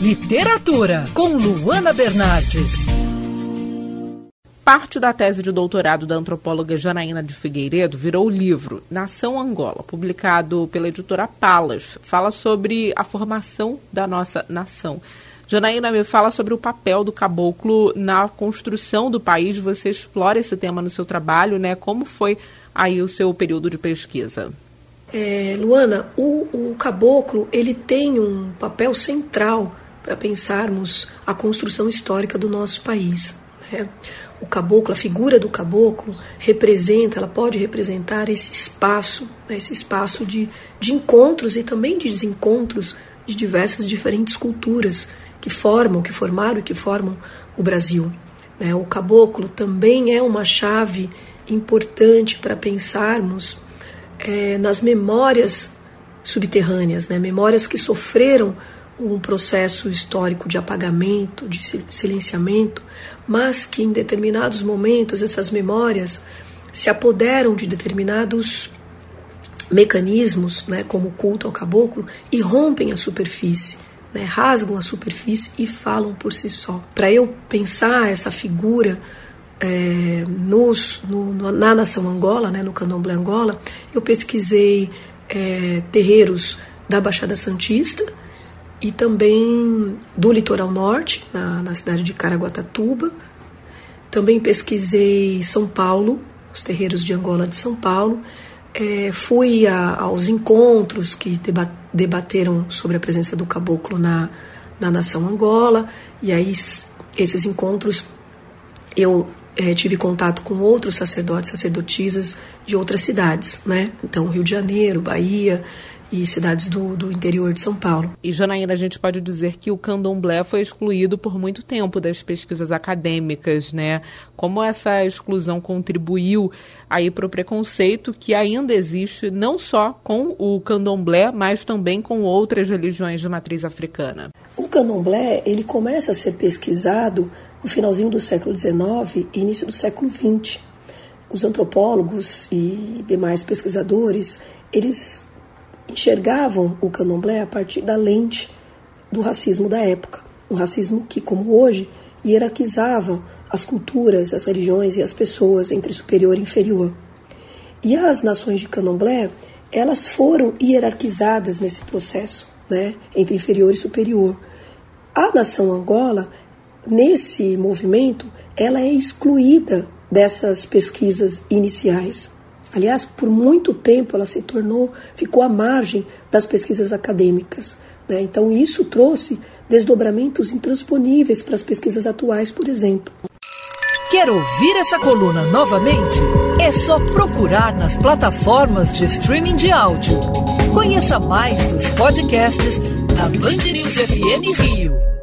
Literatura, com Luana Bernardes. Parte da tese de doutorado da antropóloga Janaína de Figueiredo virou o livro Nação Angola, publicado pela editora Palas. Fala sobre a formação da nossa nação. Janaína, me fala sobre o papel do caboclo na construção do país. Você explora esse tema no seu trabalho, né? Como foi aí o seu período de pesquisa? É, Luana, o, o caboclo ele tem um papel central para pensarmos a construção histórica do nosso país. Né? O caboclo, a figura do caboclo, representa, ela pode representar esse espaço, né? esse espaço de, de encontros e também de desencontros de diversas diferentes culturas que formam, que formaram e que formam o Brasil. Né? O caboclo também é uma chave importante para pensarmos é, nas memórias subterrâneas, né? memórias que sofreram um processo histórico de apagamento, de silenciamento, mas que em determinados momentos essas memórias se apoderam de determinados mecanismos, né, como o culto ao caboclo, e rompem a superfície né, rasgam a superfície e falam por si só. Para eu pensar essa figura é, nos, no, na nação Angola, né, no candomblé Angola, eu pesquisei é, terreiros da Baixada Santista e também do litoral norte, na, na cidade de Caraguatatuba. Também pesquisei São Paulo, os terreiros de Angola de São Paulo. É, fui a, aos encontros que debateram sobre a presença do caboclo na, na nação Angola, e aí esses encontros eu é, tive contato com outros sacerdotes, sacerdotisas de outras cidades, né? Então, Rio de Janeiro, Bahia, e cidades do, do interior de São Paulo. E Janaína, a gente pode dizer que o candomblé foi excluído por muito tempo das pesquisas acadêmicas, né? Como essa exclusão contribuiu aí para o preconceito que ainda existe não só com o candomblé, mas também com outras religiões de matriz africana. O candomblé ele começa a ser pesquisado no finalzinho do século XIX e início do século XX. Os antropólogos e demais pesquisadores eles enxergavam o candomblé a partir da lente do racismo da época. Um racismo que, como hoje, hierarquizava as culturas, as religiões e as pessoas entre superior e inferior. E as nações de candomblé, elas foram hierarquizadas nesse processo, né, entre inferior e superior. A nação Angola, nesse movimento, ela é excluída dessas pesquisas iniciais. Aliás, por muito tempo ela se tornou, ficou à margem das pesquisas acadêmicas. Né? Então, isso trouxe desdobramentos intransponíveis para as pesquisas atuais, por exemplo. Quer ouvir essa coluna novamente? É só procurar nas plataformas de streaming de áudio. Conheça mais dos podcasts da Band News FM Rio.